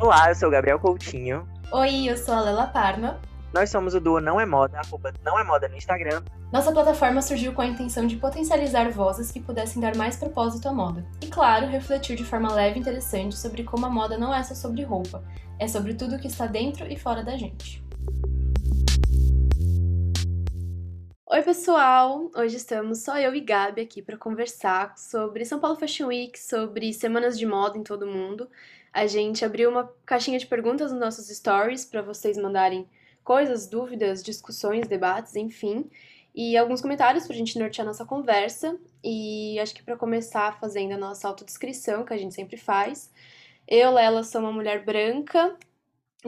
Olá, eu sou o Gabriel Coutinho. Oi, eu sou a Lela Parma. Nós somos o duo Não é Moda, arroba Não é Moda no Instagram. Nossa plataforma surgiu com a intenção de potencializar vozes que pudessem dar mais propósito à moda. E claro, refletir de forma leve e interessante sobre como a moda não é só sobre roupa, é sobre tudo que está dentro e fora da gente. Oi, pessoal! Hoje estamos só eu e Gabi aqui para conversar sobre São Paulo Fashion Week, sobre semanas de moda em todo mundo. A gente abriu uma caixinha de perguntas nos nossos stories para vocês mandarem coisas, dúvidas, discussões, debates, enfim. E alguns comentários para a gente nortear nossa conversa. E acho que para começar fazendo a nossa autodescrição, que a gente sempre faz. Eu, Lela, sou uma mulher branca,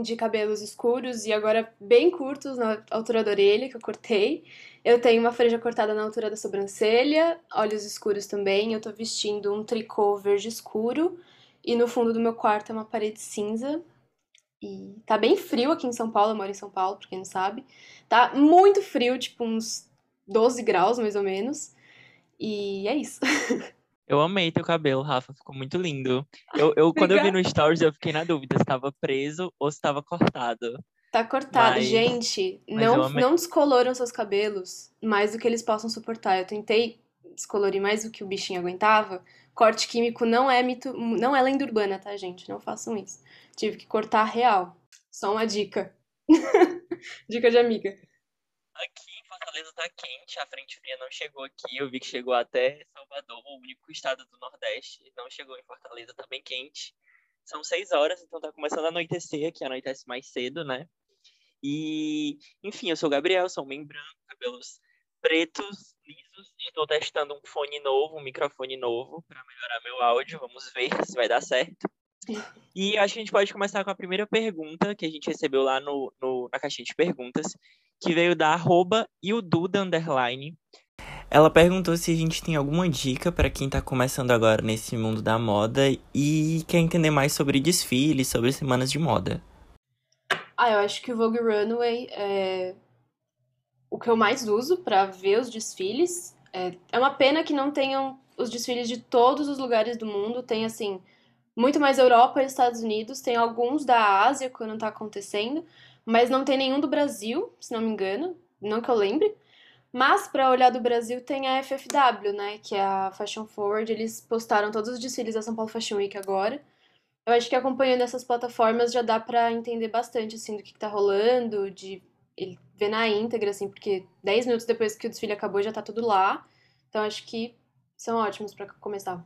de cabelos escuros e agora bem curtos na altura da orelha, que eu cortei. Eu tenho uma franja cortada na altura da sobrancelha, olhos escuros também. Eu tô vestindo um tricô verde escuro e no fundo do meu quarto é uma parede cinza. E tá bem frio aqui em São Paulo, eu moro em São Paulo, pra quem não sabe. Tá muito frio, tipo uns 12 graus mais ou menos. E é isso. Eu amei teu cabelo, Rafa, ficou muito lindo. Eu, eu quando eu vi no Stories, eu fiquei na dúvida se estava preso ou se estava cortado. Tá cortado. Mas... Gente, mas não, não descoloram seus cabelos mais do que eles possam suportar. Eu tentei descolorir mais do que o bichinho aguentava. Corte químico não é mito, não é lenda urbana, tá, gente? Não façam isso. Tive que cortar real. Só uma dica. dica de amiga. Aqui Fortaleza tá quente, a frente fria não chegou aqui. Eu vi que chegou até Salvador, o único estado do Nordeste. Não chegou em Fortaleza, tá bem quente. São seis horas, então tá começando a anoitecer, que anoitece mais cedo, né? E, enfim, eu sou o Gabriel, sou um branco, cabelos pretos, lisos, e tô testando um fone novo, um microfone novo, para melhorar meu áudio. Vamos ver se vai dar certo. E acho que a gente pode começar com a primeira pergunta que a gente recebeu lá no, no na caixinha de perguntas, que veio da arroba e o Duda Underline. Ela perguntou se a gente tem alguma dica para quem está começando agora nesse mundo da moda e quer entender mais sobre desfiles, sobre semanas de moda. Ah, eu acho que o Vogue Runway é o que eu mais uso para ver os desfiles. É, é uma pena que não tenham os desfiles de todos os lugares do mundo. Tem, assim, muito mais Europa e Estados Unidos. Tem alguns da Ásia quando está acontecendo mas não tem nenhum do Brasil, se não me engano, não que eu lembre. Mas para olhar do Brasil tem a FFW, né, que é a Fashion Forward, eles postaram todos os desfiles da São Paulo Fashion Week agora. Eu acho que acompanhando essas plataformas já dá para entender bastante assim do que, que tá rolando, de ele ver na íntegra assim, porque 10 minutos depois que o desfile acabou já tá tudo lá. Então acho que são ótimos para começar.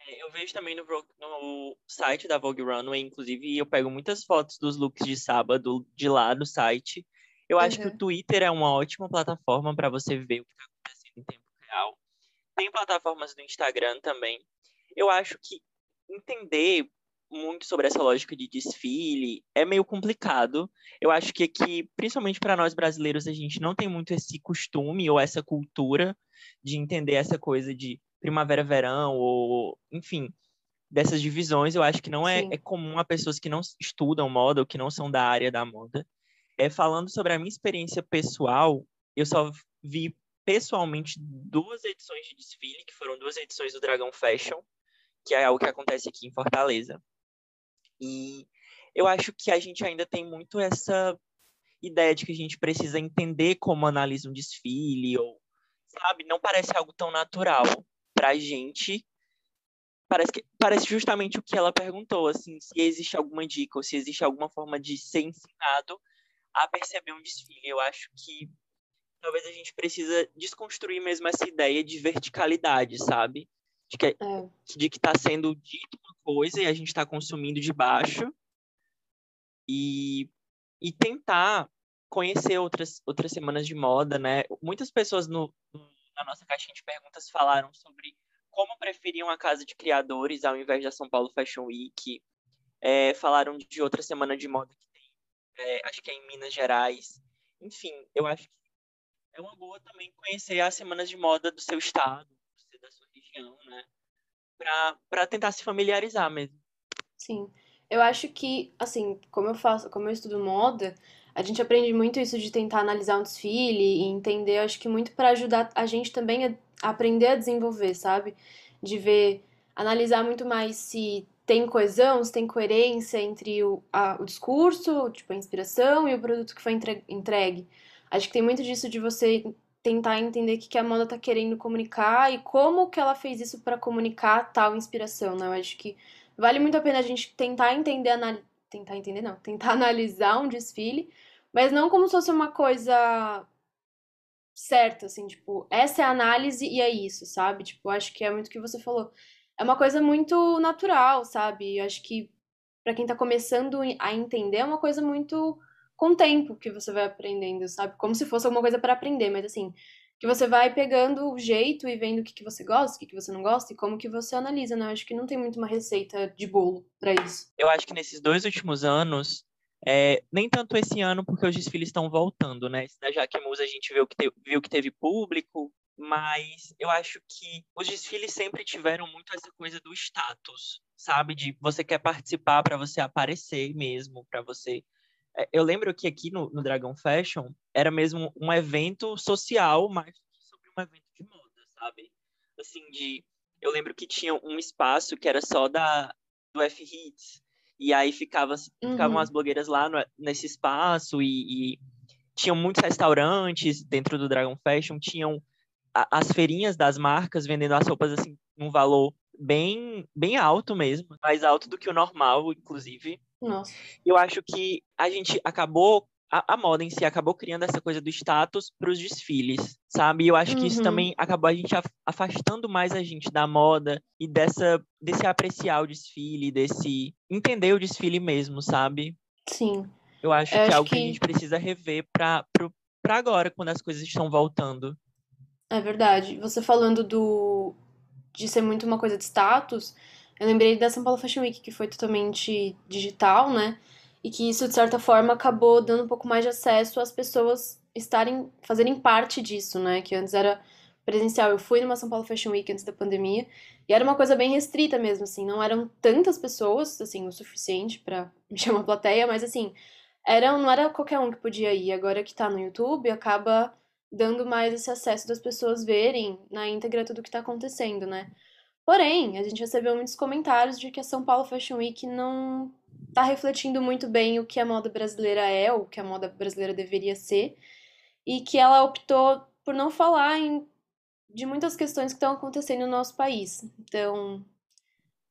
É, eu vejo também no, no, site da Vogue Runway, inclusive, eu pego muitas fotos dos looks de sábado de lá do site. Eu acho uhum. que o Twitter é uma ótima plataforma para você ver o que está acontecendo em tempo real. Tem plataformas do Instagram também. Eu acho que entender muito sobre essa lógica de desfile é meio complicado. Eu acho que aqui, principalmente para nós brasileiros, a gente não tem muito esse costume ou essa cultura de entender essa coisa de primavera-verão, ou, enfim, dessas divisões, eu acho que não é, é, comum a pessoas que não estudam moda ou que não são da área da moda. É, falando sobre a minha experiência pessoal, eu só vi pessoalmente duas edições de desfile, que foram duas edições do Dragão Fashion, que é algo que acontece aqui em Fortaleza. E eu acho que a gente ainda tem muito essa ideia de que a gente precisa entender como analisa um desfile, ou, sabe, não parece algo tão natural pra gente, parece, que, parece justamente o que ela perguntou, assim, se existe alguma dica ou se existe alguma forma de ser ensinado a perceber um desfile. Eu acho que talvez a gente precisa desconstruir mesmo essa ideia de verticalidade, sabe? De que, é. de que está sendo dito coisa e a gente está consumindo de baixo e, e tentar conhecer outras, outras semanas de moda, né? Muitas pessoas no, na nossa caixinha de perguntas falaram sobre como preferiam a Casa de Criadores ao invés da São Paulo Fashion Week. É, falaram de outra semana de moda que tem, é, acho que é em Minas Gerais. Enfim, eu acho que é uma boa também conhecer as semanas de moda do seu estado, da sua região, né? Para tentar se familiarizar mesmo. Sim. Eu acho que, assim, como eu faço, como eu estudo moda, a gente aprende muito isso de tentar analisar um desfile e entender, acho que muito para ajudar a gente também a aprender a desenvolver, sabe? De ver, analisar muito mais se tem coesão, se tem coerência entre o, a, o discurso, tipo, a inspiração e o produto que foi entregue. Acho que tem muito disso de você tentar entender o que a moda tá querendo comunicar e como que ela fez isso para comunicar tal inspiração, né? Eu acho que vale muito a pena a gente tentar entender, anal... tentar entender não, tentar analisar um desfile, mas não como se fosse uma coisa certa, assim, tipo, essa é a análise e é isso, sabe? Tipo, acho que é muito o que você falou. É uma coisa muito natural, sabe? Eu acho que para quem tá começando a entender é uma coisa muito com o tempo que você vai aprendendo, sabe? Como se fosse alguma coisa para aprender, mas assim, que você vai pegando o jeito e vendo o que, que você gosta, o que, que você não gosta e como que você analisa, né? Eu acho que não tem muito uma receita de bolo para isso. Eu acho que nesses dois últimos anos, é, nem tanto esse ano, porque os desfiles estão voltando, né? Da Jaquemus a gente viu que, te, viu que teve público, mas eu acho que os desfiles sempre tiveram muito essa coisa do status, sabe? De você quer participar para você aparecer mesmo, para você eu lembro que aqui no, no Dragon Fashion era mesmo um evento social mais sobre um evento de moda, sabe? Assim, de... Eu lembro que tinha um espaço que era só da do F-Hits, e aí ficava, uhum. ficavam as blogueiras lá no, nesse espaço, e, e tinham muitos restaurantes dentro do Dragon Fashion, tinham a, as feirinhas das marcas vendendo as roupas, assim, num valor bem, bem alto mesmo, mais alto do que o normal, inclusive. Nossa. Eu acho que a gente acabou a, a, moda em si acabou criando essa coisa do status para os desfiles, sabe? E eu acho que isso uhum. também acabou a gente afastando mais a gente da moda e dessa desse apreciar o desfile, desse entender o desfile mesmo, sabe? Sim. Eu acho eu que é algo que... que a gente precisa rever para para agora, quando as coisas estão voltando. É verdade. Você falando do de ser muito uma coisa de status, eu lembrei da São Paulo Fashion Week, que foi totalmente digital, né? E que isso, de certa forma, acabou dando um pouco mais de acesso às pessoas estarem, fazerem parte disso, né? Que antes era presencial. Eu fui numa São Paulo Fashion Week antes da pandemia e era uma coisa bem restrita mesmo, assim. Não eram tantas pessoas, assim, o suficiente para encher uma plateia, mas, assim, era, não era qualquer um que podia ir. Agora que tá no YouTube, acaba dando mais esse acesso das pessoas verem na íntegra tudo o que tá acontecendo, né? Porém, a gente recebeu muitos comentários de que a São Paulo Fashion Week não está refletindo muito bem o que a moda brasileira é, o que a moda brasileira deveria ser, e que ela optou por não falar em, de muitas questões que estão acontecendo no nosso país. Então,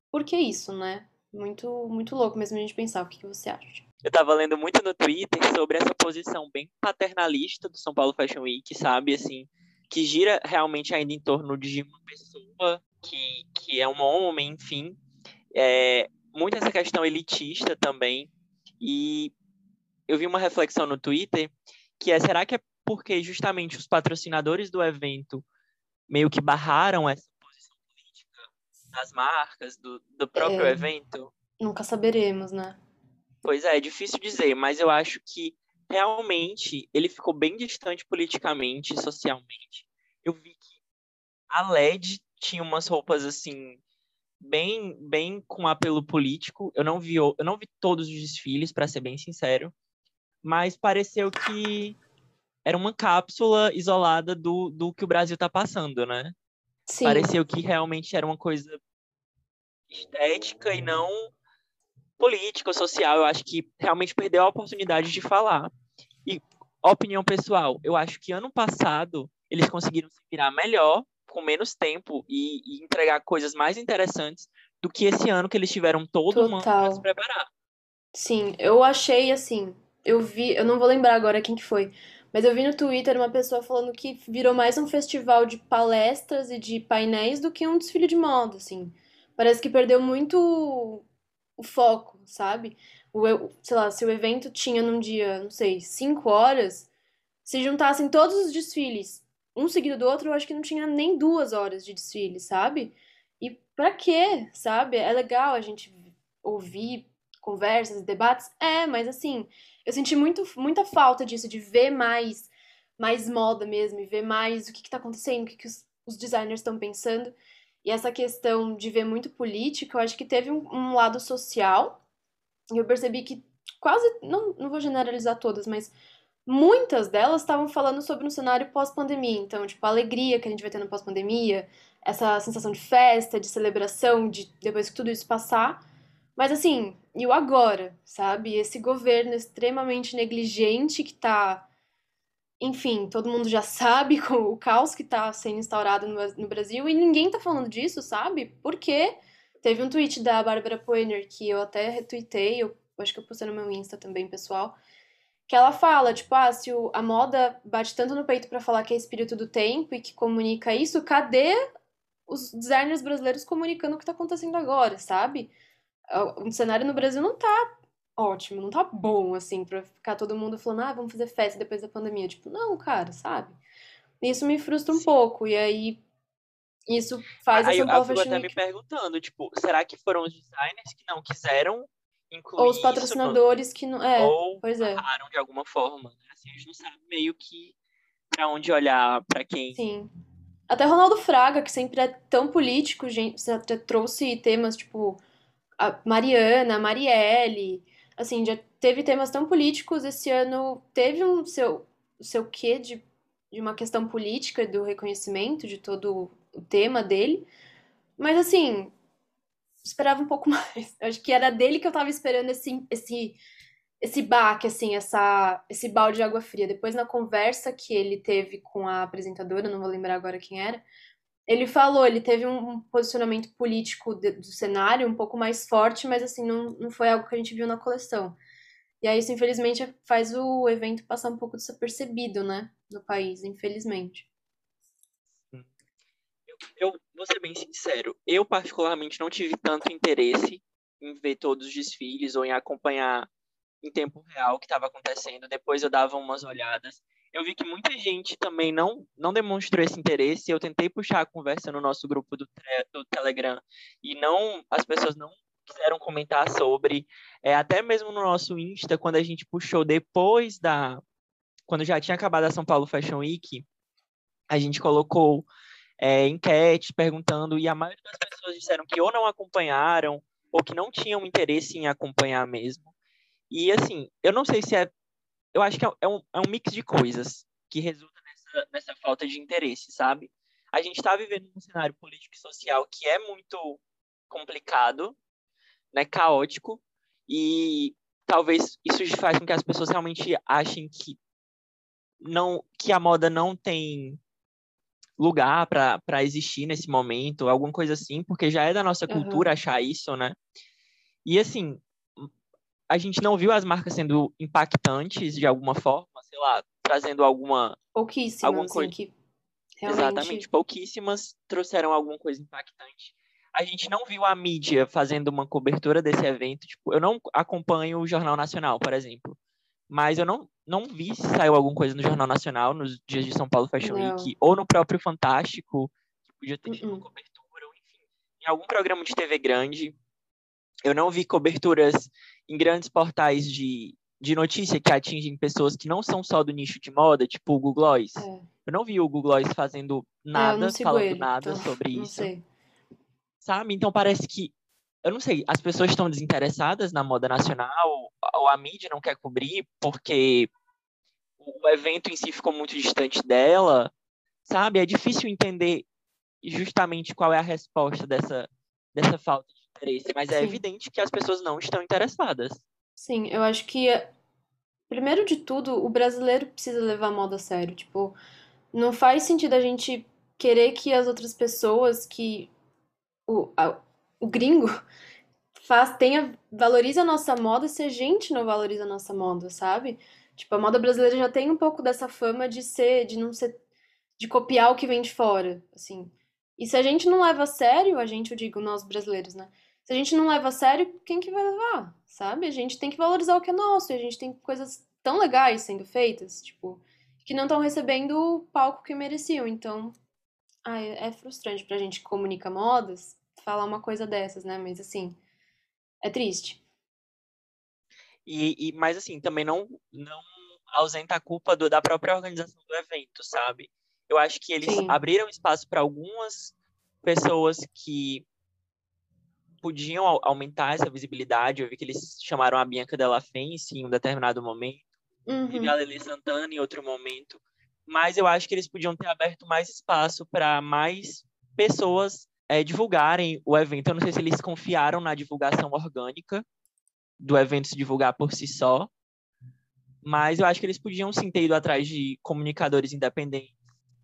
por que isso, né? Muito, muito louco mesmo a gente pensar. O que, que você acha? Eu estava lendo muito no Twitter sobre essa posição bem paternalista do São Paulo Fashion Week, sabe? Assim, que gira realmente ainda em torno de uma pessoa que, que é um homem, enfim. É, muito essa questão elitista também. E eu vi uma reflexão no Twitter que é, será que é porque justamente os patrocinadores do evento meio que barraram essa posição política das marcas, do, do próprio é, evento? Nunca saberemos, né? Pois é, é difícil dizer, mas eu acho que realmente ele ficou bem distante politicamente, socialmente. Eu vi que a LED tinha umas roupas assim bem bem com apelo político. Eu não vi eu não vi todos os desfiles para ser bem sincero, mas pareceu que era uma cápsula isolada do, do que o Brasil está passando, né? Sim. Pareceu que realmente era uma coisa estética e não política ou social. Eu acho que realmente perdeu a oportunidade de falar. E opinião pessoal, eu acho que ano passado eles conseguiram se virar melhor com menos tempo e, e, entregar coisas mais interessantes do que esse ano que eles tiveram todo Total. um ano para se preparar. Sim, eu achei assim, eu vi, eu não vou lembrar agora quem que foi, mas eu vi no Twitter uma pessoa falando que virou mais um festival de palestras e de painéis do que um desfile de moda, assim. Parece que perdeu muito o foco, sabe? O, sei lá, se o evento tinha num dia, não sei, cinco horas, se juntassem todos os desfiles um seguido do outro, eu acho que não tinha nem duas horas de desfile, sabe? E pra quê, sabe? É legal a gente ouvir conversas, debates, é, mas assim, eu senti muito, muita falta disso, de ver mais, mais moda mesmo, e ver mais o que, que tá acontecendo, o que, que os, os designers estão pensando. E essa questão de ver muito política, eu acho que teve um, um lado social, e eu percebi que quase, não, não vou generalizar todas, mas muitas delas estavam falando sobre um cenário pós-pandemia. Então, tipo, a alegria que a gente vai ter no pós-pandemia, essa sensação de festa, de celebração, de depois que tudo isso passar. Mas assim, e o agora, sabe? Esse governo extremamente negligente que tá. Enfim, todo mundo já sabe o caos que tá sendo instaurado no, Brasil e ninguém tá falando disso, sabe? Porque teve um tweet da Bárbara Poiner que eu até retuitei, eu acho que eu postei no meu Insta também, pessoal, que ela fala, tipo, ah, se o, a moda bate tanto no peito para falar que é espírito do tempo e que comunica isso, cadê os designers brasileiros comunicando o que tá acontecendo agora, sabe? o cenário no Brasil não tá ótimo, não tá bom, assim, pra ficar todo mundo falando, ah, vamos fazer festa depois da pandemia. Tipo, não, cara, sabe? Isso me frustra um Sim. pouco, e aí isso faz aí, a São Paulo Fashion até me perguntando, tipo, será que foram os designers que não quiseram incluir Ou os patrocinadores no... que não... É, Ou pois é. de alguma forma, né? Assim, a gente não sabe meio que pra onde olhar, pra quem... Sim. Até Ronaldo Fraga, que sempre é tão político, gente, até trouxe temas, tipo, a Mariana, a Marielle, assim, já teve temas tão políticos, esse ano teve um seu, seu quê de, de uma questão política, do reconhecimento de todo o tema dele, mas assim, esperava um pouco mais. Eu acho que era dele que eu tava esperando esse, esse, esse baque, assim, essa, esse balde de água fria. Depois, na conversa que ele teve com a apresentadora, não vou lembrar agora quem era, ele falou, ele teve um posicionamento político de, do cenário um pouco mais forte, mas assim, não, não foi algo que a gente viu na coleção. E aí isso, infelizmente, faz o evento passar um pouco desapercebido, né, no país, infelizmente. Eu, vou ser bem sincero, eu particularmente não tive tanto interesse em ver todos os desfiles ou em acompanhar em tempo real o que estava acontecendo. Depois eu dava umas olhadas eu vi que muita gente também não, não demonstrou esse interesse. Eu tentei puxar a conversa no nosso grupo do, do Telegram e não as pessoas não quiseram comentar sobre. É, até mesmo no nosso Insta, quando a gente puxou depois da. Quando já tinha acabado a São Paulo Fashion Week, a gente colocou é, enquete perguntando, e a maioria das pessoas disseram que ou não acompanharam, ou que não tinham interesse em acompanhar mesmo. E assim, eu não sei se é eu acho que é, é um, é um mix de coisas que resulta nessa, nessa falta de interesse, sabe? A gente está vivendo um cenário político e social que é muito complicado, né, caótico, e talvez isso faz com que as pessoas realmente achem que não que a moda não tem lugar para existir nesse momento, alguma coisa assim, porque já é da nossa cultura uhum. achar isso, né? E assim, a gente não viu as marcas sendo impactantes de alguma forma, sei lá, trazendo alguma. Pouquíssimas, alguma assim, coisa. que realmente... Exatamente, pouquíssimas trouxeram alguma coisa impactante. A gente não viu a mídia fazendo uma cobertura desse evento. Tipo, eu não acompanho o Jornal Nacional, por exemplo. Mas eu não, não vi se saiu alguma coisa no Jornal Nacional nos dias de São Paulo Fashion não. Week, ou no próprio Fantástico, que podia ter tido uh -uh. uma cobertura, ou enfim, em algum programa de TV grande. Eu não vi coberturas em grandes portais de, de notícia que atingem pessoas que não são só do nicho de moda, tipo o Google Gloss. É. Eu não vi o Google Gloss fazendo é, nada, falando ele, nada então, sobre isso. Sei. Sabe? Então parece que, eu não sei, as pessoas estão desinteressadas na moda nacional, ou a mídia não quer cobrir porque o evento em si ficou muito distante dela, sabe? É difícil entender justamente qual é a resposta dessa, dessa falta de interesse, mas é evidente que as pessoas não estão interessadas. Sim, eu acho que, primeiro de tudo, o brasileiro precisa levar a moda a sério. Tipo, não faz sentido a gente querer que as outras pessoas, que o, a, o gringo faz, tenha, valorize a nossa moda se a gente não valoriza a nossa moda, sabe? Tipo, a moda brasileira já tem um pouco dessa fama de ser, de não ser, de copiar o que vem de fora, assim. E se a gente não leva a sério, a gente, eu digo, nós brasileiros, né? Se a gente não leva a sério, quem que vai levar? Sabe? A gente tem que valorizar o que é nosso. E a gente tem coisas tão legais sendo feitas, tipo, que não estão recebendo o palco que mereciam. Então, ai, é frustrante pra gente que comunica modas falar uma coisa dessas, né? Mas assim, é triste. E, e mas assim, também não não ausenta a culpa do, da própria organização do evento, sabe? Eu acho que eles Sim. abriram espaço para algumas pessoas que podiam aumentar essa visibilidade. Eu vi que eles chamaram a Bianca Della Fence em um determinado momento, uhum. e a Lele Santana em outro momento. Mas eu acho que eles podiam ter aberto mais espaço para mais pessoas é, divulgarem o evento. Eu não sei se eles confiaram na divulgação orgânica do evento se divulgar por si só, mas eu acho que eles podiam sim ter ido atrás de comunicadores independentes,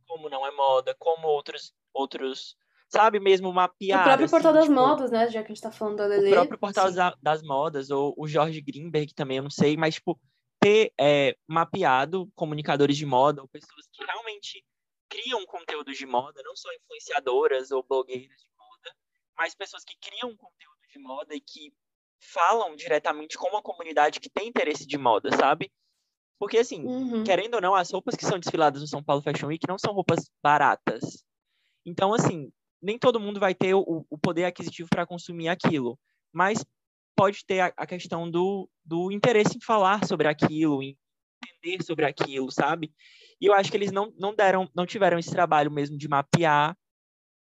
como não é moda, como outros, outros sabe, mesmo mapear. O próprio assim, Portal das tipo, Modas, né? Já que a gente tá falando da Lele. O próprio Portal das Modas, ou o Jorge Greenberg também, eu não sei, mas, tipo, ter é, mapeado comunicadores de moda, ou pessoas que realmente criam conteúdo de moda, não só influenciadoras ou blogueiras de moda, mas pessoas que criam conteúdo de moda e que falam diretamente com uma comunidade que tem interesse de moda, sabe? Porque, assim, uhum. querendo ou não, as roupas que são desfiladas no São Paulo Fashion Week não são roupas baratas. Então, assim, nem todo mundo vai ter o, o poder aquisitivo para consumir aquilo. Mas pode ter a, a, questão do, do interesse em falar sobre aquilo, em entender sobre aquilo, sabe? E eu acho que eles não, não deram, não tiveram esse trabalho mesmo de mapear.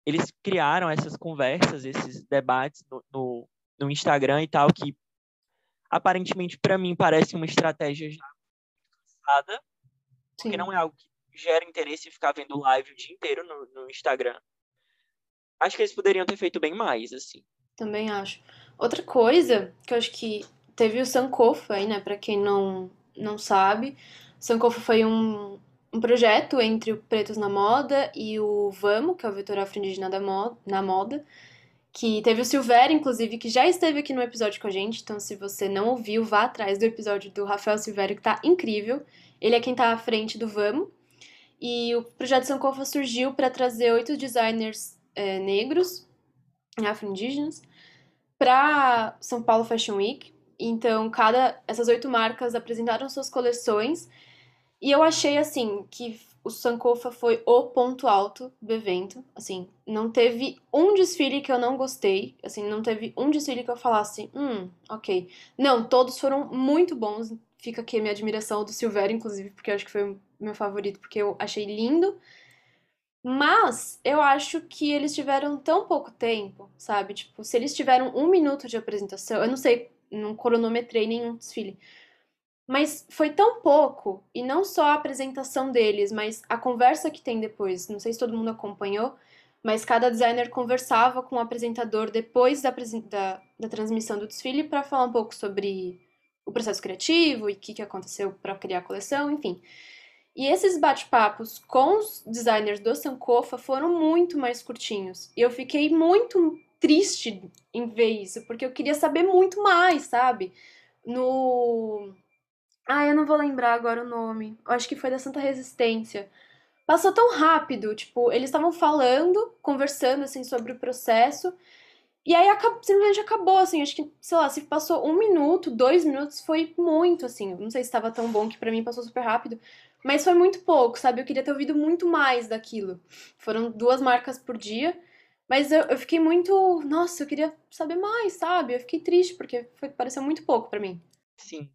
Eles criaram essas conversas, esses debates no, no, no Instagram e tal, que aparentemente para mim parece uma estratégia já cansada, porque não é algo que gera interesse ficar vendo live o dia inteiro no, no Instagram. Acho que eles poderiam ter feito bem mais, assim. Também acho. Outra coisa que eu acho que teve o Sankofa aí, né? Pra quem não, não sabe. Sankofa foi um, um projeto entre o Pretos na Moda e o VAMO, que é o Vetor Afro-Indígena moda, na Moda, que teve o Silvério, inclusive, que já esteve aqui no episódio com a gente, então se você não ouviu, vá atrás do episódio do Rafael Silvério, que tá incrível. Ele é quem tá à frente do VAMO. E o projeto Sankofa surgiu para trazer oito designers é, negros, afro-indígenas, para São Paulo Fashion Week. Então, cada essas oito marcas apresentaram suas coleções e eu achei assim que o Sankofa foi o ponto alto do evento. Assim, não teve um desfile que eu não gostei. Assim, não teve um desfile que eu falasse, hum, ok. Não, todos foram muito bons. Fica aqui a minha admiração do Silvério, inclusive, porque eu acho que foi o meu favorito, porque eu achei lindo. Mas eu acho que eles tiveram tão pouco tempo, sabe? Tipo, se eles tiveram um minuto de apresentação, eu não sei, não cronometrei nenhum desfile. Mas foi tão pouco, e não só a apresentação deles, mas a conversa que tem depois. Não sei se todo mundo acompanhou, mas cada designer conversava com o apresentador depois da, da, da transmissão do desfile para falar um pouco sobre o processo criativo e o que, que aconteceu para criar a coleção, enfim. E esses bate-papos com os designers do Sankofa foram muito mais curtinhos. E eu fiquei muito triste em ver isso, porque eu queria saber muito mais, sabe? No. Ah, eu não vou lembrar agora o nome. Eu acho que foi da Santa Resistência. Passou tão rápido, tipo, eles estavam falando, conversando, assim, sobre o processo. E aí simplesmente acabou, assim, acho que, sei lá, se passou um minuto, dois minutos, foi muito, assim. Não sei se estava tão bom que para mim passou super rápido. Mas foi muito pouco, sabe? Eu queria ter ouvido muito mais daquilo. Foram duas marcas por dia. Mas eu, eu fiquei muito. Nossa, eu queria saber mais, sabe? Eu fiquei triste, porque foi, pareceu muito pouco para mim. Sim.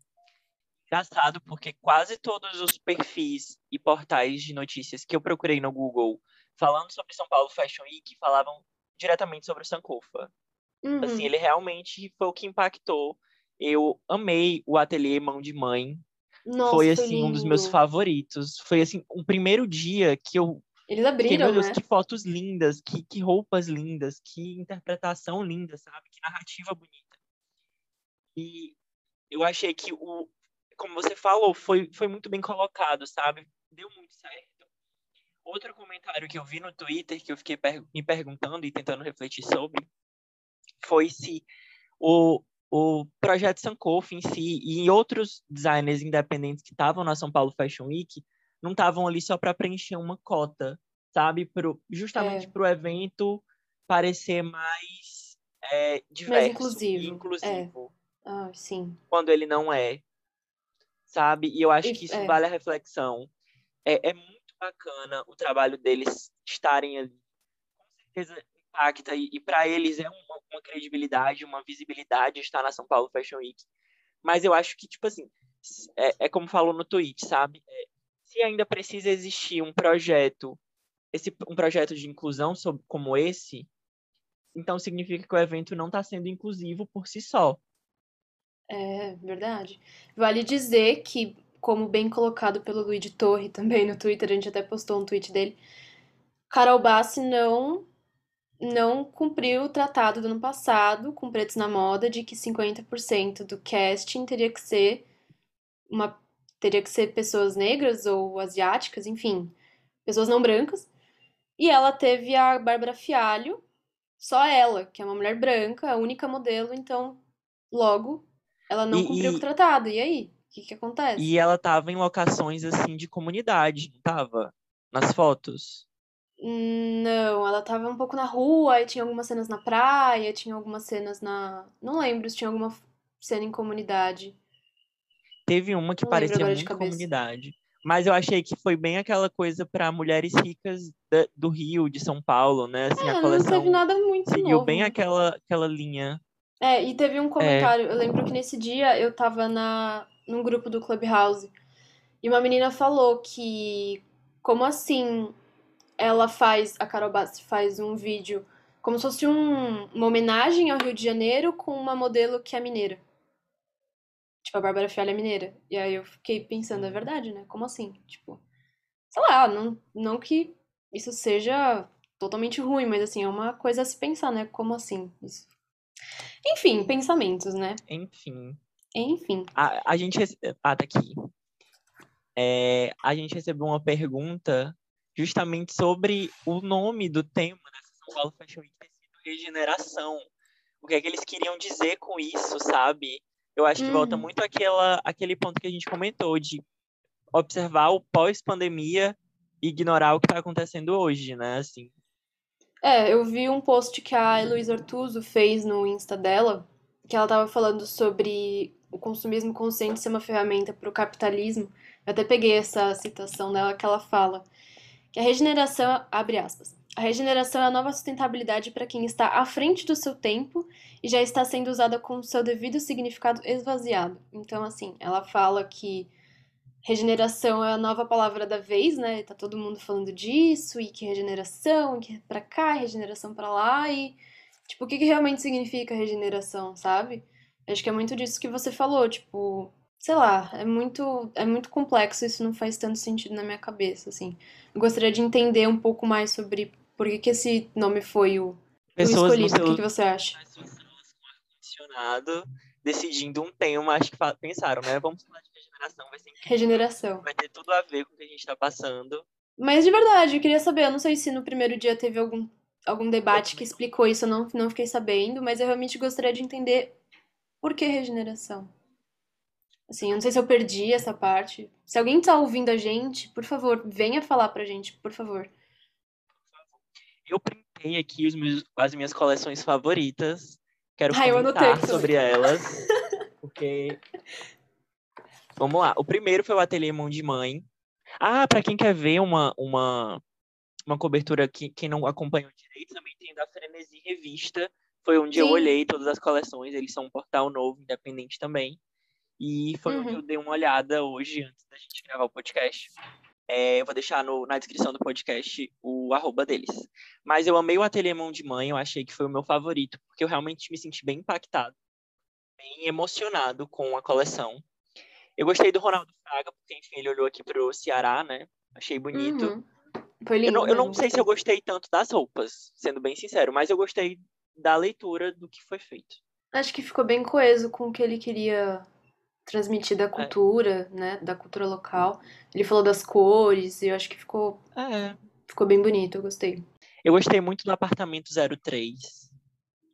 Engraçado, porque quase todos os perfis e portais de notícias que eu procurei no Google falando sobre São Paulo Fashion Week falavam diretamente sobre o Sankofa. Uhum. Assim, ele realmente foi o que impactou. Eu amei o ateliê Mão de Mãe, nossa, foi assim um dos meus favoritos. Foi assim um primeiro dia que eu eles abriram, Fiquei, meu Deus, né? que fotos lindas, que, que roupas lindas, que interpretação linda, sabe? Que narrativa bonita. E eu achei que o, como você falou, foi, foi muito bem colocado, sabe? Deu muito certo. Outro comentário que eu vi no Twitter, que eu fiquei per me perguntando e tentando refletir sobre, foi se o, o projeto Sankofa em si e outros designers independentes que estavam na São Paulo Fashion Week não estavam ali só para preencher uma cota, sabe? Pro, justamente É. para o evento parecer mais é, diverso inclusivo, e inclusivo, Ah, sim. quando ele não é, sabe? E eu acho que isso é. vale a reflexão. É, é muito bacana o trabalho deles estarem ali. Com certeza impacta e, e para eles é uma, uma credibilidade, uma visibilidade estar na São Paulo Fashion Week. Mas eu acho que, tipo assim, é, é como falou no tweet, sabe? É, se ainda precisa existir um projeto, esse, um projeto de inclusão sobre, como esse, então significa que o evento não está sendo inclusivo por si só. É verdade. Vale dizer que, como bem colocado pelo Luigi Torre também no Twitter, a gente até postou um tweet dele, Carol Bassi não não cumpriu o tratado do ano passado com Pretos na Moda de que 50% do casting teria que ser uma teria que ser pessoas negras ou asiáticas, enfim, pessoas não brancas. E ela teve a Bárbara Fialho, só ela, que é uma mulher branca, a única modelo, então logo ela não E, cumpriu com o e, tratado. E aí? O que que acontece? e ela tava em locações assim de comunidade, não tava? Nas fotos. Não, ela tava um pouco na rua, e tinha algumas cenas na praia, tinha algumas cenas na. Não lembro se tinha alguma cena em comunidade. Teve uma que Não parecia muito comunidade. Mas eu achei que foi bem aquela coisa para mulheres ricas da- do Rio, de São Paulo, né? Assim, a É, não teve coleção nada muito seguiu novo, bem aquela, aquela linha. É, e teve um É, comentário, eu lembro que nesse dia eu tava na, num grupo do Clubhouse e uma menina falou que, como assim ela faz, a Carol Bassi faz um vídeo como se fosse um- uma homenagem ao Rio de Janeiro com uma modelo que é mineira. Tipo, a Bárbara Fialho é mineira. E aí eu fiquei pensando, é verdade, né? Como assim? Tipo, sei lá, não, não que isso seja totalmente ruim, mas assim, é uma coisa a se pensar, né? Como assim? Isso. Enfim, pensamentos, né? enfim. Enfim. A, a gente. rece- Ah, tá aqui. É, a gente recebeu uma pergunta justamente sobre o nome do tema dessa São Paulo Fashion Week ter sido regeneração. O que é que eles queriam dizer com isso, sabe? Eu acho que volta Uhum. muito àquela, àquele ponto que a gente comentou, de observar o pós-pandemia e ignorar o que está acontecendo hoje, né? Assim, É, eu vi um post que a Heloísa Artuso fez no Insta dela, que ela tava falando sobre o consumismo consciente ser uma ferramenta para o capitalismo. Eu até peguei essa citação dela que ela fala que a regeneração, abre aspas, a regeneração é a nova sustentabilidade para quem está à frente do seu tempo e já está sendo usada com seu devido significado esvaziado. Então, assim, ela fala que regeneração é a nova palavra da vez, né? Tá todo mundo falando disso, e que regeneração, que pra cá, regeneração pra lá, e tipo, o que que realmente significa regeneração, sabe? Acho que é muito disso que você falou, tipo, sei lá, é muito é muito complexo, isso não faz tanto sentido na minha cabeça, assim. Eu gostaria de entender um pouco mais sobre por que que esse nome foi o, o pessoas no escolhido. O que seu que você acha? com ar-condicionado, decidindo um tema, acho que pensaram, né? Vamos falar de regeneração, vai ser incrível, Regeneração. vai ter tudo a ver com o que a gente está passando. Mas de verdade, eu queria saber, eu não sei se no primeiro dia teve algum, algum debate que explicou isso, eu não, não fiquei sabendo, mas eu realmente gostaria de entender por que regeneração. Assim, eu não sei se eu perdi essa parte. Se alguém tá ouvindo a gente, por favor, venha falar pra gente, por favor. Eu printei aqui meus- as minhas coleções favoritas. Quero eu anotei comentar sobre elas, porque vamos lá. O primeiro foi o Ateliê Mão de Mãe. Ah, para quem quer ver uma, uma, uma cobertura que quem não acompanhou direito, também tem da Frenesi Revista. Foi onde eu Sim. olhei todas as coleções. Eles são um portal novo, independente também. E foi onde Uhum. eu dei uma olhada hoje, antes da gente gravar o podcast. É, eu vou deixar no- na descrição do podcast o arroba deles. Mas eu amei o Ateliê Mão de Mãe, eu achei que foi o meu favorito, porque eu realmente me senti bem impactado, bem emocionado com a coleção. Eu gostei do Ronaldo Fraga, porque, enfim, ele olhou aqui pro Ceará, né? Achei bonito. Uhum. Foi Eu lindo não, eu não sei se eu gostei tanto das roupas, sendo bem sincero, mas eu gostei da leitura do que foi feito. Acho que ficou bem coeso com o que ele queria transmitir da É. cultura, né, da cultura local. Ele falou das cores e eu acho que ficou, É. ficou bem bonito, eu gostei. Eu gostei muito do apartamento 03.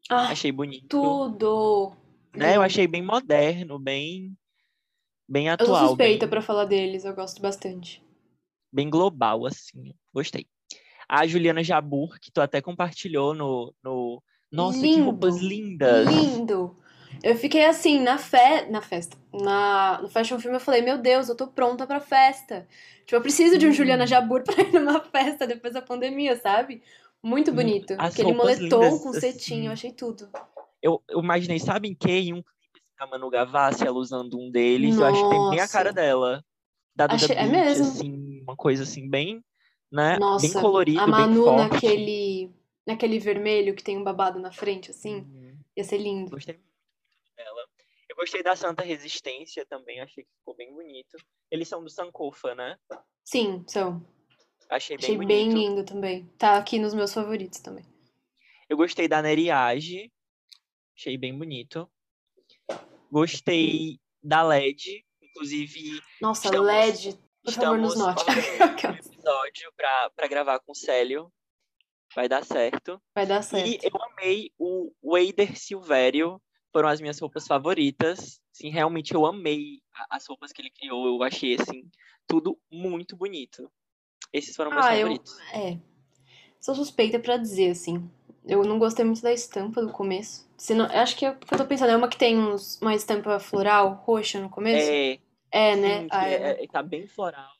Ah, Achei bonito. tudo! Né? Eu Lindo. achei bem moderno, bem, bem Eu sou atual, suspeita bem, pra falar deles, eu gosto bastante. bem global, assim. Gostei. A Juliana Jabur, que tu até compartilhou no, no... Nossa, que roupas Lindo! lindas! Lindo! Eu fiquei assim, na fe... na festa, na... no Fashion Film, eu falei, meu Deus, eu tô pronta pra festa. Tipo, eu preciso de um Juliana Sim. Jabur pra ir numa festa depois da pandemia, sabe? Muito Hum, bonito. As Aquele moletom lindas, com cetim, eu assim. achei tudo. Eu, eu imaginei, sabe em que? Em um clipe assim, da Manu Gavassi, ela usando um deles. Eu acho que tem bem a cara Nossa! dela. Da Duda Achei... É Beat, mesmo? assim, uma coisa assim, bem, né? Bem Nossa, a colorido, bem Manu forte. naquele... naquele vermelho que tem um babado na frente, assim. Uhum. Ia ser lindo. Gostei muito. Eu gostei da Santa Resistência também, achei que ficou bem bonito. Eles são do Sankofa, né? Sim, são. Achei bem Achei bem bonito. lindo também. Tá aqui nos meus favoritos também. Eu gostei da Neriage. Achei bem bonito. Gostei da LED. Inclusive. Nossa, estamos, LED. Por estamos favor, um episódio pra, pra gravar com o Célio. Vai dar certo. Vai dar certo. E eu amei o Wader Silvério. Foram as minhas roupas favoritas. Sim, realmente eu amei as roupas que ele criou. Eu achei, assim, tudo muito bonito. Esses foram meus ah, favoritos. Eu, é. Sou suspeita para dizer, assim. Eu não gostei muito da estampa do começo. Senão, acho que é o que eu tô pensando. É uma que tem uns, uma estampa floral, roxa no começo? É. É, né? Sim, ah, é, é, tá bem floral.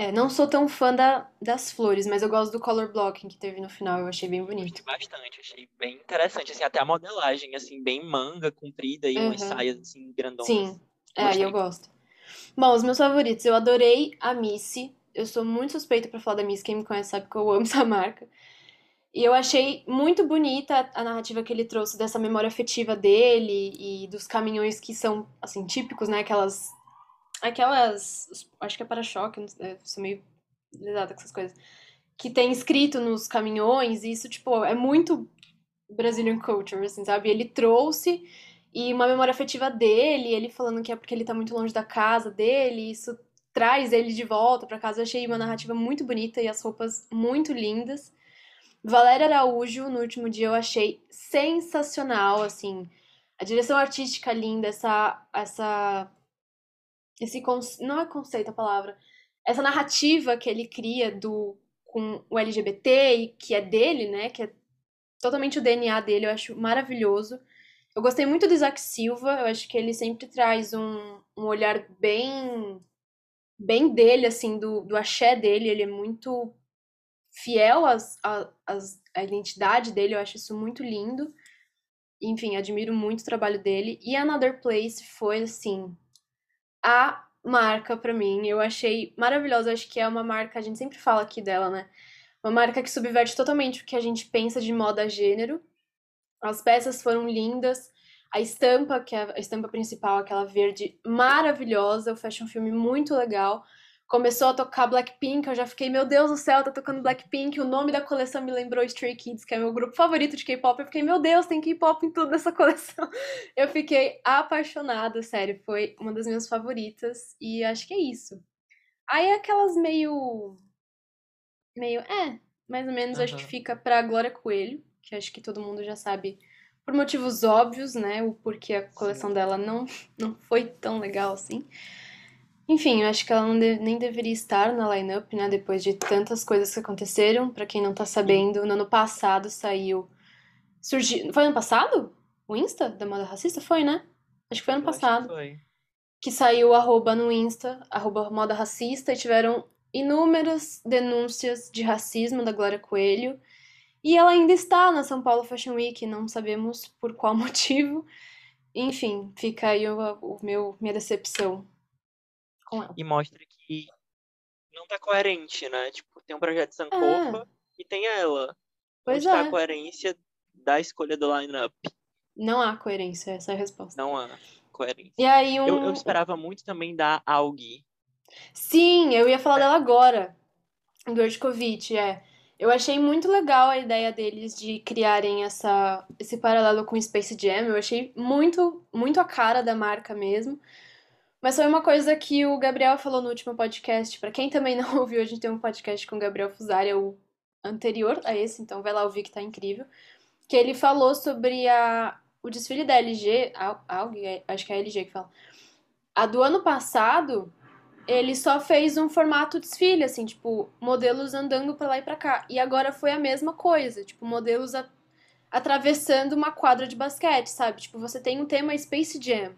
É, não sou tão fã da, das flores, mas eu gosto do color blocking que teve no final, eu achei bem bonito. Gostei bastante, achei bem interessante, assim, até a modelagem, assim, bem manga, comprida e uhum. umas saias, assim, grandonas. Sim, é, eu gosto. Bom, os meus favoritos, eu adorei a Missy, eu sou muito suspeita para falar da Missy, quem me conhece sabe que eu amo essa marca. E eu achei muito bonita a narrativa que ele trouxe dessa memória afetiva dele e dos caminhões que são, assim, típicos, né, aquelas aquelas. Acho que é para-choque, sou meio lesada com essas coisas. Que tem escrito nos caminhões, e isso, tipo, é muito Brazilian culture, assim, sabe? Ele trouxe e uma memória afetiva dele, ele falando que é porque ele tá muito longe da casa dele, isso traz ele de volta para casa. Eu achei uma narrativa muito bonita e as roupas muito lindas. Valéria Araújo, no último dia, eu achei sensacional, assim. A direção artística linda, essa, essa esse não é conceito a palavra, essa narrativa que ele cria do com o LGBT e que é dele, né, que é totalmente o DNA dele, eu acho maravilhoso. Eu gostei muito do Isaac Silva, eu acho que ele sempre traz um, um olhar bem bem dele, assim, do, do axé dele, ele é muito fiel às, às, à identidade dele, eu acho isso muito lindo. Enfim, admiro muito o trabalho dele. E Another Place foi, assim, a marca para mim. Eu achei maravilhosa. Acho que é uma marca, a gente sempre fala aqui dela, né? Uma marca que subverte totalmente o que a gente pensa de moda gênero. As peças foram lindas. A estampa, que é a estampa principal, aquela verde maravilhosa. O fashion filme muito legal começou a tocar Blackpink, eu já fiquei, meu Deus do céu, tá tocando Blackpink. O nome da coleção me lembrou Stray Kids, que é meu grupo favorito de K-pop. Eu fiquei, meu Deus, tem K-pop em tudo nessa coleção. Eu fiquei apaixonada, sério, foi uma das minhas favoritas e acho que é isso. Aí aquelas meio meio, é, mais ou menos uhum. acho que fica pra Glória Coelho, que acho que todo mundo já sabe por motivos óbvios, né, o porquê a coleção Sim. dela não não foi tão legal assim. Enfim, eu acho que ela de, nem deveria estar na lineup, né? Depois de tantas coisas que aconteceram. Para quem não tá sabendo, no ano passado saiu. Surgiu. Foi ano passado? O Insta da moda racista? Foi, né? Acho que foi ano passado. Que, foi. que saiu arroba no Insta, arroba moda racista, e tiveram inúmeras denúncias de racismo da Glória Coelho. E ela ainda está na São Paulo Fashion Week, não sabemos por qual motivo. Enfim, fica aí o, o meu, minha decepção com ela. E mostra que não tá coerente, né? Tipo, tem um projeto Sankofa é. e tem ela. Pois Onde é. tá a coerência da escolha do line-up? Não há coerência, essa é a resposta. Não há coerência. E aí um... eu, eu esperava muito também da Aug. Sim, eu ia falar é. dela agora. Do Erskovic, é. Eu achei muito legal a ideia deles de criarem essa, esse paralelo com Space Jam. Eu achei muito, muito a cara da marca mesmo. Mas foi uma coisa que o Gabriel falou no último podcast. Para quem também não ouviu, a gente tem um podcast com o Gabriel Fusari, é o anterior a esse, então vai lá ouvir que tá incrível. Que ele falou sobre a, o desfile da LG, alguém, acho que é a LG que fala. A do ano passado, ele só fez um formato desfile, assim, tipo, modelos andando para lá e pra cá. E agora foi a mesma coisa, tipo, modelos a, atravessando uma quadra de basquete, sabe? Tipo, você tem um tema Space Jam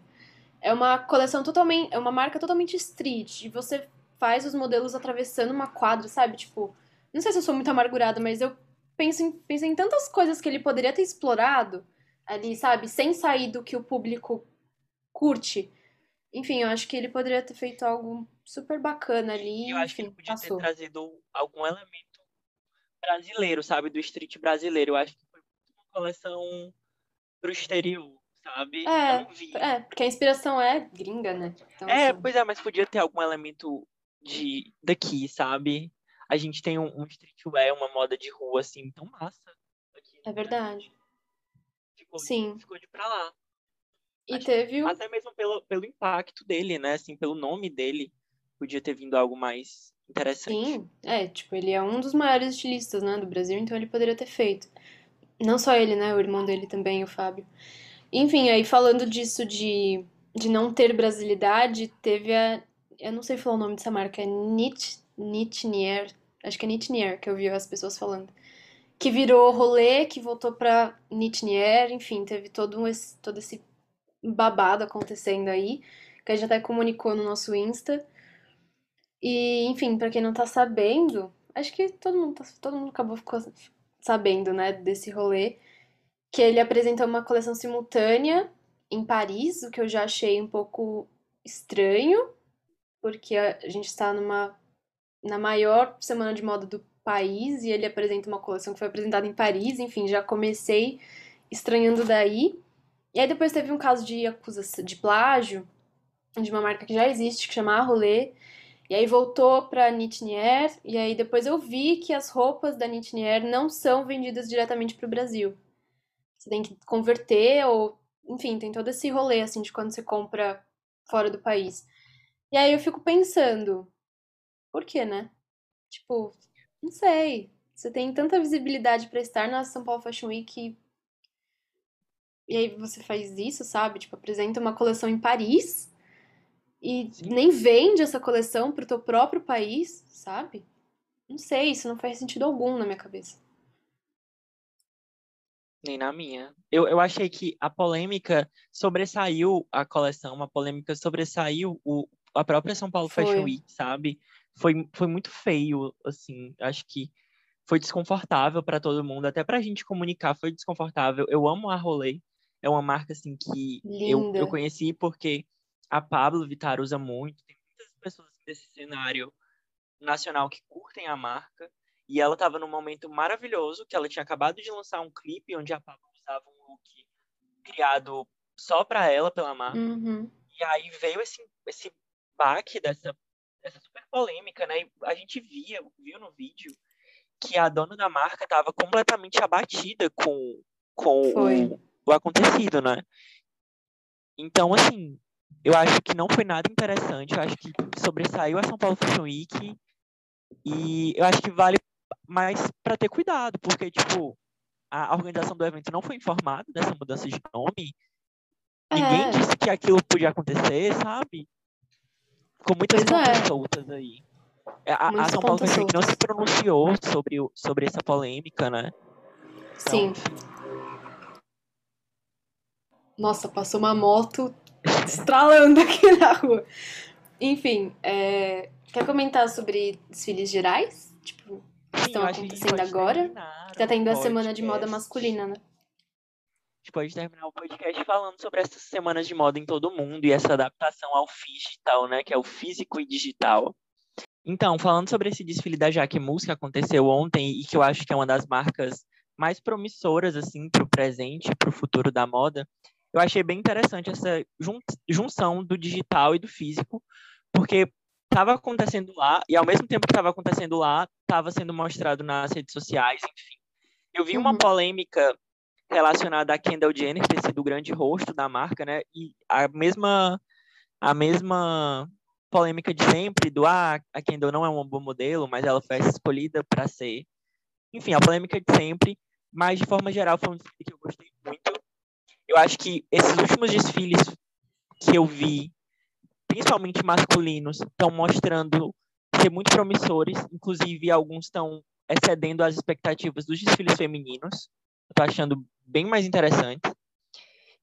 é uma coleção totalmente. É uma marca totalmente street. E você faz os modelos atravessando uma quadra, sabe? Tipo. Não sei se eu sou muito amargurada, mas eu penso em, penso em tantas coisas que ele poderia ter explorado ali, sabe? Sem sair do que o público curte. Enfim, eu acho que ele poderia ter feito algo super bacana ali. Eu acho enfim, que ele podia passou. ter trazido algum elemento brasileiro, sabe? Do street brasileiro. Eu acho que foi uma coleção pro exterior sabe? É, é, porque a inspiração é gringa, né? Então, é, assim... pois é, mas podia ter algum elemento de daqui, sabe? A gente tem um, um streetwear, uma moda de rua, assim, tão massa aqui É verdade. Ficou, Sim. Ficou de pra lá. E Acho teve. Até mesmo pelo, pelo impacto dele, né? Assim, pelo nome dele, podia ter vindo algo mais interessante. Sim, é, tipo, ele é um dos maiores estilistas, né, do Brasil, então ele poderia ter feito. Não só ele, né, o irmão dele também, o Fábio. Enfim, aí falando disso de, de não ter brasilidade, teve a. Eu não sei falar o nome dessa marca, é Nit, Nitnier. Acho que é Nitnier que eu vi as pessoas falando. Que virou rolê, que voltou pra Nitnier, enfim, teve todo, um, esse, todo esse babado acontecendo aí, que a gente até comunicou no nosso Insta. E, enfim, para quem não tá sabendo, acho que todo mundo, tá, todo mundo acabou ficou sabendo, né, desse rolê, que ele apresentou uma coleção simultânea em Paris, o que eu já achei um pouco estranho, porque a gente está numa na maior semana de moda do país e ele apresenta uma coleção que foi apresentada em Paris, enfim, já comecei estranhando daí. E aí depois teve um caso de acusação de plágio de uma marca que já existe, que chama Rolê, e aí voltou para Nitnier, e aí depois eu vi que as roupas da Nitnier não são vendidas diretamente para o Brasil. Você tem que converter ou, enfim, tem todo esse rolê assim de quando você compra fora do país. E aí eu fico pensando, por quê, né? Tipo, não sei. Você tem tanta visibilidade para estar na São Paulo Fashion Week e aí você faz isso, sabe? Tipo, apresenta uma coleção em Paris e Sim. nem vende essa coleção pro teu próprio país, sabe? Não sei, isso não faz sentido algum na minha cabeça. Nem na minha. Eu, eu achei que a polêmica sobressaiu a coleção, uma polêmica sobressaiu o, a própria São Paulo foi. Fashion Week, sabe? Foi, foi muito feio, assim. Acho que foi desconfortável para todo mundo, até pra gente comunicar foi desconfortável. Eu amo a Rolê, é uma marca, assim, que eu, eu conheci porque a Pablo Vittar usa muito, tem muitas pessoas desse cenário nacional que curtem a marca, e ela estava num momento maravilhoso, que ela tinha acabado de lançar um clipe onde a Pablo usava um look criado só para ela pela marca. Uhum. E aí veio esse, esse baque dessa, dessa super polêmica, né? E a gente via, viu no vídeo que a dona da marca estava completamente abatida com, com o, o acontecido, né? Então, assim, eu acho que não foi nada interessante. Eu acho que sobressaiu a São Paulo Fashion Week. E eu acho que vale mais para ter cuidado, porque, tipo, a organização do evento não foi informada dessa mudança de nome. É. Ninguém disse que aquilo podia acontecer, sabe? Com muitas pois pontas é. soltas aí. É, a, a, São Paulo Fashion não se pronunciou sobre, sobre essa polêmica, né? Então, Sim. Nossa, passou uma moto estralando aqui na rua. Enfim, é... quer comentar sobre desfiles gerais? Tipo, que estão acontecendo agora? tá tendo a semana de moda masculina, né? A gente pode terminar o podcast falando sobre essas semanas de moda em todo o mundo e essa adaptação ao digital, né? Que é o físico e digital. Então, falando sobre esse desfile da Jaque Mus que aconteceu ontem e que eu acho que é uma das marcas mais promissoras assim para o presente, para o futuro da moda, eu achei bem interessante essa junção do digital e do físico, porque estava acontecendo lá, e ao mesmo tempo que estava acontecendo lá, estava sendo mostrado nas redes sociais, enfim. Eu vi uma uhum. polêmica relacionada a Kendall Jenner ter sido o grande rosto da marca, né? E a mesma a mesma polêmica de sempre do ah, a Kendall não é um bom modelo, mas ela foi escolhida para ser. Enfim, a polêmica de sempre, mas de forma geral foi um desfile que eu gostei muito eu acho que esses últimos desfiles que eu vi, principalmente masculinos, estão mostrando ser muito promissores. Inclusive, alguns estão excedendo as expectativas dos desfiles femininos. Estou achando bem mais interessante.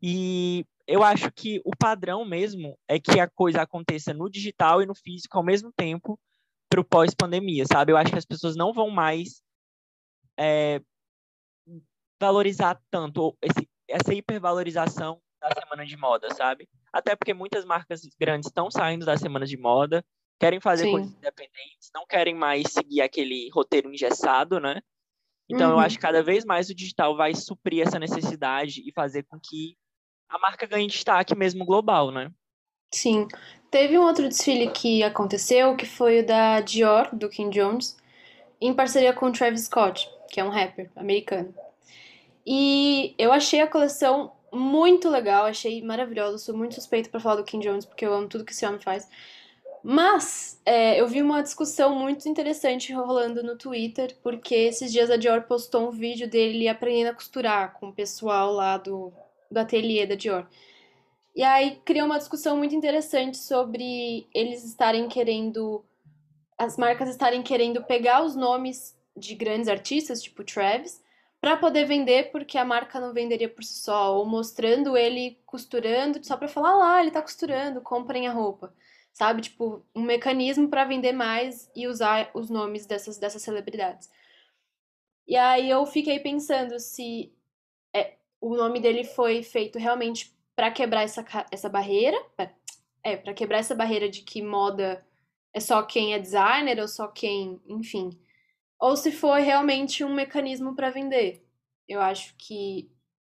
E eu acho que o padrão mesmo é que a coisa aconteça no digital e no físico ao mesmo tempo para o pós-pandemia, sabe? Eu acho que as pessoas não vão mais é, valorizar tanto esse essa hipervalorização da semana de moda, sabe? Até porque muitas marcas grandes estão saindo da semana de moda, querem fazer Sim. coisas independentes, não querem mais seguir aquele roteiro engessado, né? Então uhum. eu acho que cada vez mais o digital vai suprir essa necessidade e fazer com que a marca ganhe destaque mesmo global, né? Sim. Teve um outro desfile que aconteceu, que foi o da Dior, do Kim Jones, em parceria com o Travis Scott, que é um rapper americano. E eu achei a coleção muito legal, achei maravilhosa. Sou muito suspeita para falar do Kim Jones, porque eu amo tudo que esse homem faz. Mas é, eu vi uma discussão muito interessante rolando no Twitter, porque esses dias a Dior postou um vídeo dele aprendendo a costurar com o pessoal lá do, do ateliê da Dior. E aí criou uma discussão muito interessante sobre eles estarem querendo. As marcas estarem querendo pegar os nomes de grandes artistas, tipo Travis, para poder vender, porque a marca não venderia por si só, ou mostrando ele costurando, só para falar lá, ele tá costurando, comprem a roupa. Sabe? Tipo, um mecanismo para vender mais e usar os nomes dessas, dessas celebridades. E aí eu fiquei pensando se é, o nome dele foi feito realmente para quebrar essa, essa barreira, é, para quebrar essa barreira de que moda é só quem é designer ou só quem, enfim, ou se foi realmente um mecanismo para vender. Eu acho que,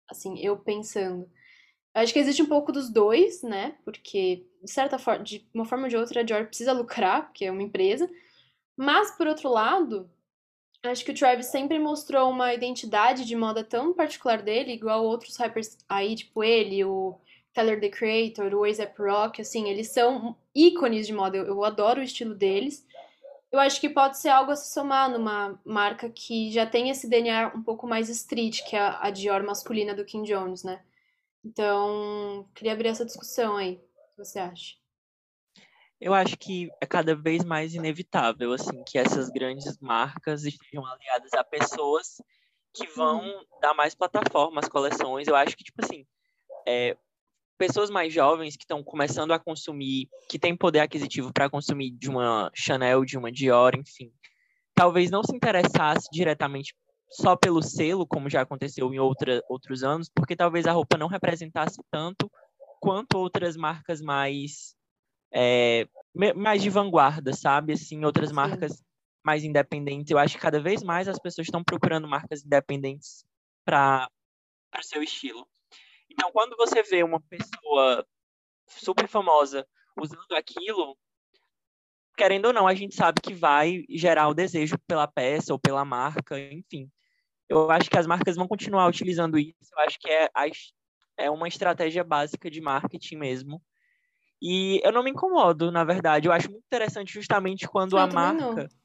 assim, eu pensando, eu acho que existe um pouco dos dois, né? Porque, de certa forma, de uma forma ou de outra, a Dior precisa lucrar, porque é uma empresa. Mas, por outro lado, acho que o Travis sempre mostrou uma identidade de moda tão particular dele, igual outros rappers aí, tipo ele, o Tyler, The Creator, o A$AP Rock, assim, eles são ícones de moda. Eu, eu adoro o estilo deles eu acho que pode ser algo a se somar numa marca que já tem esse DNA um pouco mais street, que é a Dior masculina do Kim Jones, né? Então, queria abrir essa discussão aí. O que você acha? Eu acho que é cada vez mais inevitável, assim, que essas grandes marcas estejam aliadas a pessoas que vão hum. dar mais plataforma às coleções. Eu acho que, tipo assim, é, pessoas mais jovens que estão começando a consumir, que têm poder aquisitivo para consumir de uma Chanel, de uma Dior, enfim, talvez não se interessasse diretamente só pelo selo, como já aconteceu em outra, outros anos, porque talvez a roupa não representasse tanto quanto outras marcas mais é, mais de vanguarda, sabe? Assim, outras Sim. marcas mais independentes. Eu acho que cada vez mais as pessoas estão procurando marcas independentes para o seu estilo. Então, quando você vê uma pessoa super famosa usando aquilo, querendo ou não, a gente sabe que vai gerar o desejo pela peça ou pela marca, enfim. Eu acho que as marcas vão continuar utilizando isso. Eu acho que é, é uma estratégia básica de marketing mesmo. E eu não me incomodo, na verdade. Eu acho muito interessante justamente quando eu a marca. Não.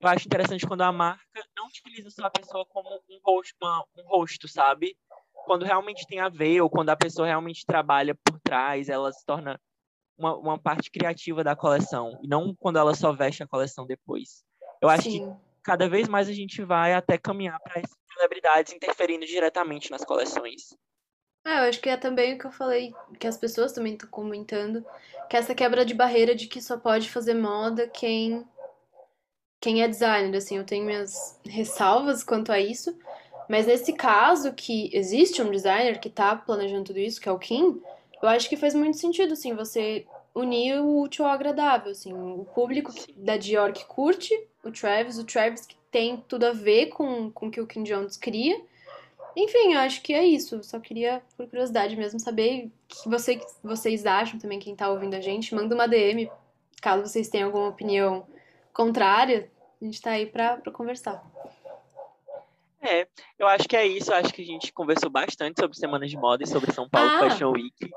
Eu acho interessante quando a marca não utiliza só a pessoa como um rosto, uma, um rosto, sabe? Quando realmente tem a ver, ou quando a pessoa realmente trabalha por trás, ela se torna uma, uma parte criativa da coleção, e não quando ela só veste a coleção depois. Eu acho Sim. que cada vez mais a gente vai até caminhar para celebridades interferindo diretamente nas coleções. Ah, eu acho que é também o que eu falei, que as pessoas também estão comentando, que essa quebra de barreira de que só pode fazer moda quem quem é designer, assim, eu tenho minhas ressalvas quanto a isso, mas nesse caso que existe um designer que tá planejando tudo isso, que é o Kim, eu acho que faz muito sentido, assim, você unir o útil ao agradável, assim, o público da Dior que curte o Travis, o Travis que tem tudo a ver com, com o que o Kim Jones cria. Enfim, eu acho que é isso. Só queria, por curiosidade mesmo, saber o que você, vocês acham também, quem tá ouvindo a gente. Manda uma DM, caso vocês tenham alguma opinião contrária. A gente tá aí pra, pra conversar. É, eu acho que é isso. Eu acho que a gente conversou bastante sobre semanas de moda e sobre São Paulo ah, Fashion Week.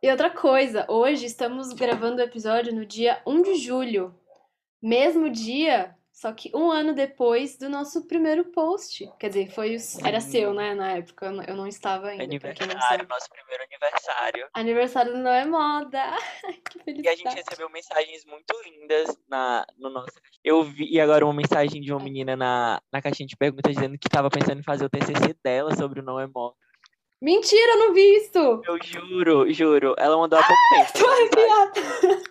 E outra coisa, hoje estamos gravando o episódio no dia 1 de julho. Mesmo dia só que um ano depois do nosso primeiro post. Quer dizer, foi era seu, né, na época. Eu não estava ainda. Aniversário, nosso primeiro aniversário. Aniversário não é moda. que felicidade. E a gente recebeu mensagens muito lindas na, no nosso. Eu vi agora uma mensagem de uma menina na, na caixinha de perguntas dizendo que estava pensando em fazer o TCC dela sobre o Não é Moda. Mentira, eu não vi isso! Eu juro, juro. Ela mandou há pouco ah, tempo. Tô arrepiada.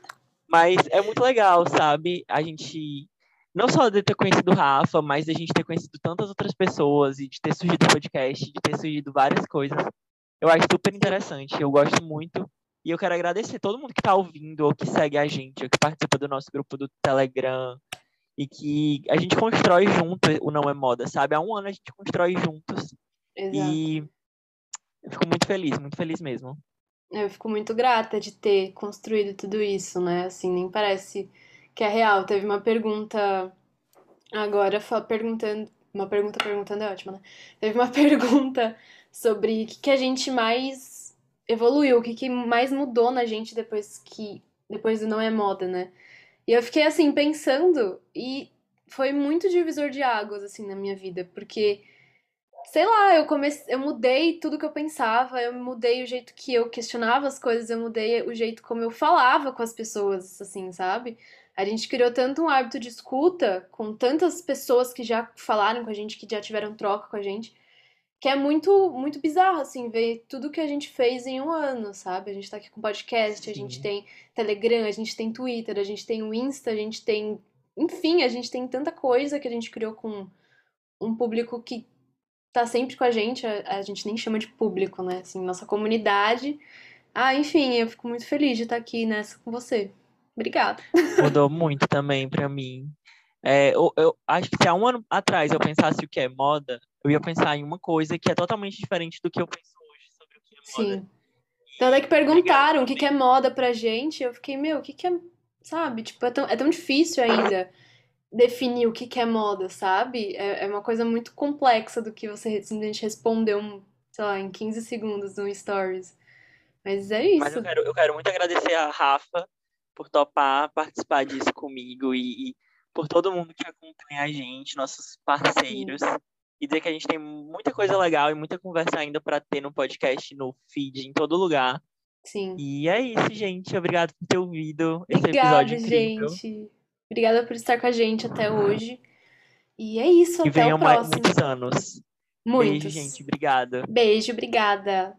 Mas é muito legal, sabe? A gente não só de ter conhecido o Rafa, mas de a gente ter conhecido tantas outras pessoas e de ter surgido o podcast, de ter surgido várias coisas. Eu acho super interessante, eu gosto muito. E eu quero agradecer todo mundo que está ouvindo, ou que segue a gente, ou que participa do nosso grupo do Telegram. E que a gente constrói junto o Não é Moda, sabe? Há um ano a gente constrói juntos. Exato. E eu fico muito feliz, muito feliz mesmo. Eu fico muito grata de ter construído tudo isso, né? Assim, nem parece que é real. Teve uma pergunta agora perguntando, uma pergunta perguntando é ótima, né? Teve uma pergunta sobre o que, que a gente mais evoluiu, o que, que mais mudou na gente depois que. depois do não é moda, né? E eu fiquei assim, pensando, e foi muito divisor de águas, assim, na minha vida, porque sei lá, eu comecei, eu mudei tudo que eu pensava, eu mudei o jeito que eu questionava as coisas, eu mudei o jeito como eu falava com as pessoas, assim, sabe? A gente criou tanto um hábito de escuta com tantas pessoas que já falaram com a gente, que já tiveram troca com a gente, que é muito muito bizarro assim ver tudo que a gente fez em um ano, sabe? A gente tá aqui com podcast, Sim. a gente tem Telegram, a gente tem Twitter, a gente tem o Insta, a gente tem, enfim, a gente tem tanta coisa que a gente criou com um público que tá sempre com a gente, a, a gente nem chama de público, né? Assim, nossa comunidade. Ah, enfim, eu fico muito feliz de estar aqui nessa com você. Obrigada. Mudou muito também pra mim. É, eu, eu, acho que se há um ano atrás eu pensasse o que é moda, eu ia pensar em uma coisa que é totalmente diferente do que eu penso hoje sobre o que é moda. Sim. Então, é que perguntaram o que, que é moda pra gente, eu fiquei, meu, o que, que é. Sabe? Tipo, é tão, é tão difícil ainda definir o que, que é moda, sabe? É, é uma coisa muito complexa do que você simplesmente respondeu, sei lá, em 15 segundos no Stories. Mas é isso. Mas eu quero, eu quero muito agradecer a Rafa por topar participar disso comigo e, e por todo mundo que acompanha a gente, nossos parceiros. E dizer que a gente tem muita coisa legal e muita conversa ainda para ter no podcast, no feed, em todo lugar. Sim. E é isso, gente. Obrigado por ter ouvido esse Obrigada, episódio incrível. gente. Obrigada por estar com a gente até hoje. E é isso, e até o próximo. muitos anos. Muitos. Beijo, gente. Obrigada. Beijo, obrigada.